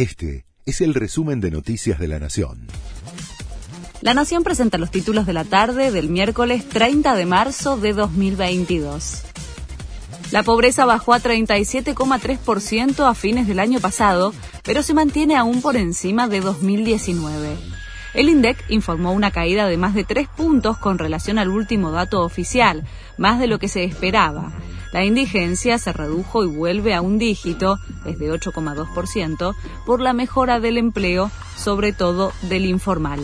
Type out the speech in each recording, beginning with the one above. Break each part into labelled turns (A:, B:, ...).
A: Este es el resumen de Noticias de la Nación.
B: La Nación presenta los títulos de la tarde del miércoles 30 de marzo de 2022. La pobreza bajó a 37,3% a fines del año pasado, pero se mantiene aún por encima de 2019. El INDEC informó una caída de más de tres puntos con relación al último dato oficial, más de lo que se esperaba. La indigencia se redujo y vuelve a un dígito, desde 8,2%, por la mejora del empleo, sobre todo del informal.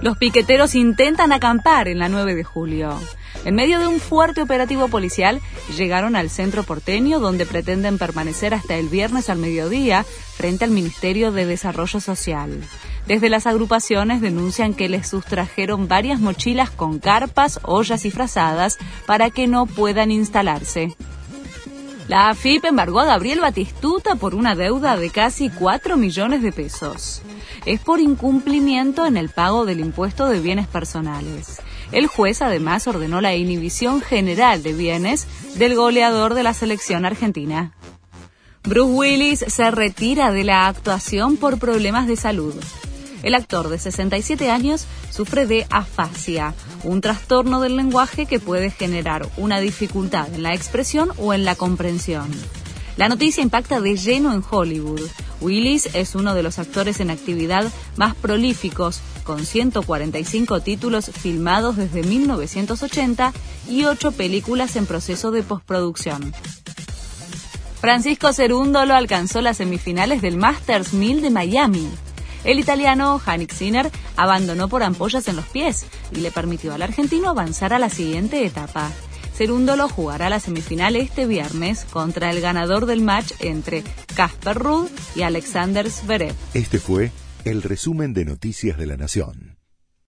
B: Los piqueteros intentan acampar en la 9 de julio. En medio de un fuerte operativo policial, llegaron al centro porteño donde pretenden permanecer hasta el viernes al mediodía frente al Ministerio de Desarrollo Social. Desde las agrupaciones denuncian que les sustrajeron varias mochilas con carpas, ollas y frazadas para que no puedan instalarse. La AFIP embargó a Gabriel Batistuta por una deuda de casi 4 millones de pesos. Es por incumplimiento en el pago del impuesto de bienes personales. El juez además ordenó la inhibición general de bienes del goleador de la selección argentina. Bruce Willis se retira de la actuación por problemas de salud. El actor de 67 años sufre de afasia, un trastorno del lenguaje que puede generar una dificultad en la expresión o en la comprensión. La noticia impacta de lleno en Hollywood. Willis es uno de los actores en actividad más prolíficos, con 145 títulos filmados desde 1980 y 8 películas en proceso de postproducción. Francisco Cerúndolo alcanzó las semifinales del Masters 1000 de Miami. El italiano Hanik Sinner abandonó por ampollas en los pies y le permitió al argentino avanzar a la siguiente etapa. Cerúndolo jugará la semifinal este viernes contra el ganador del match entre Casper Ruud y Alexander Zverev.
A: Este fue el resumen de Noticias de la Nación.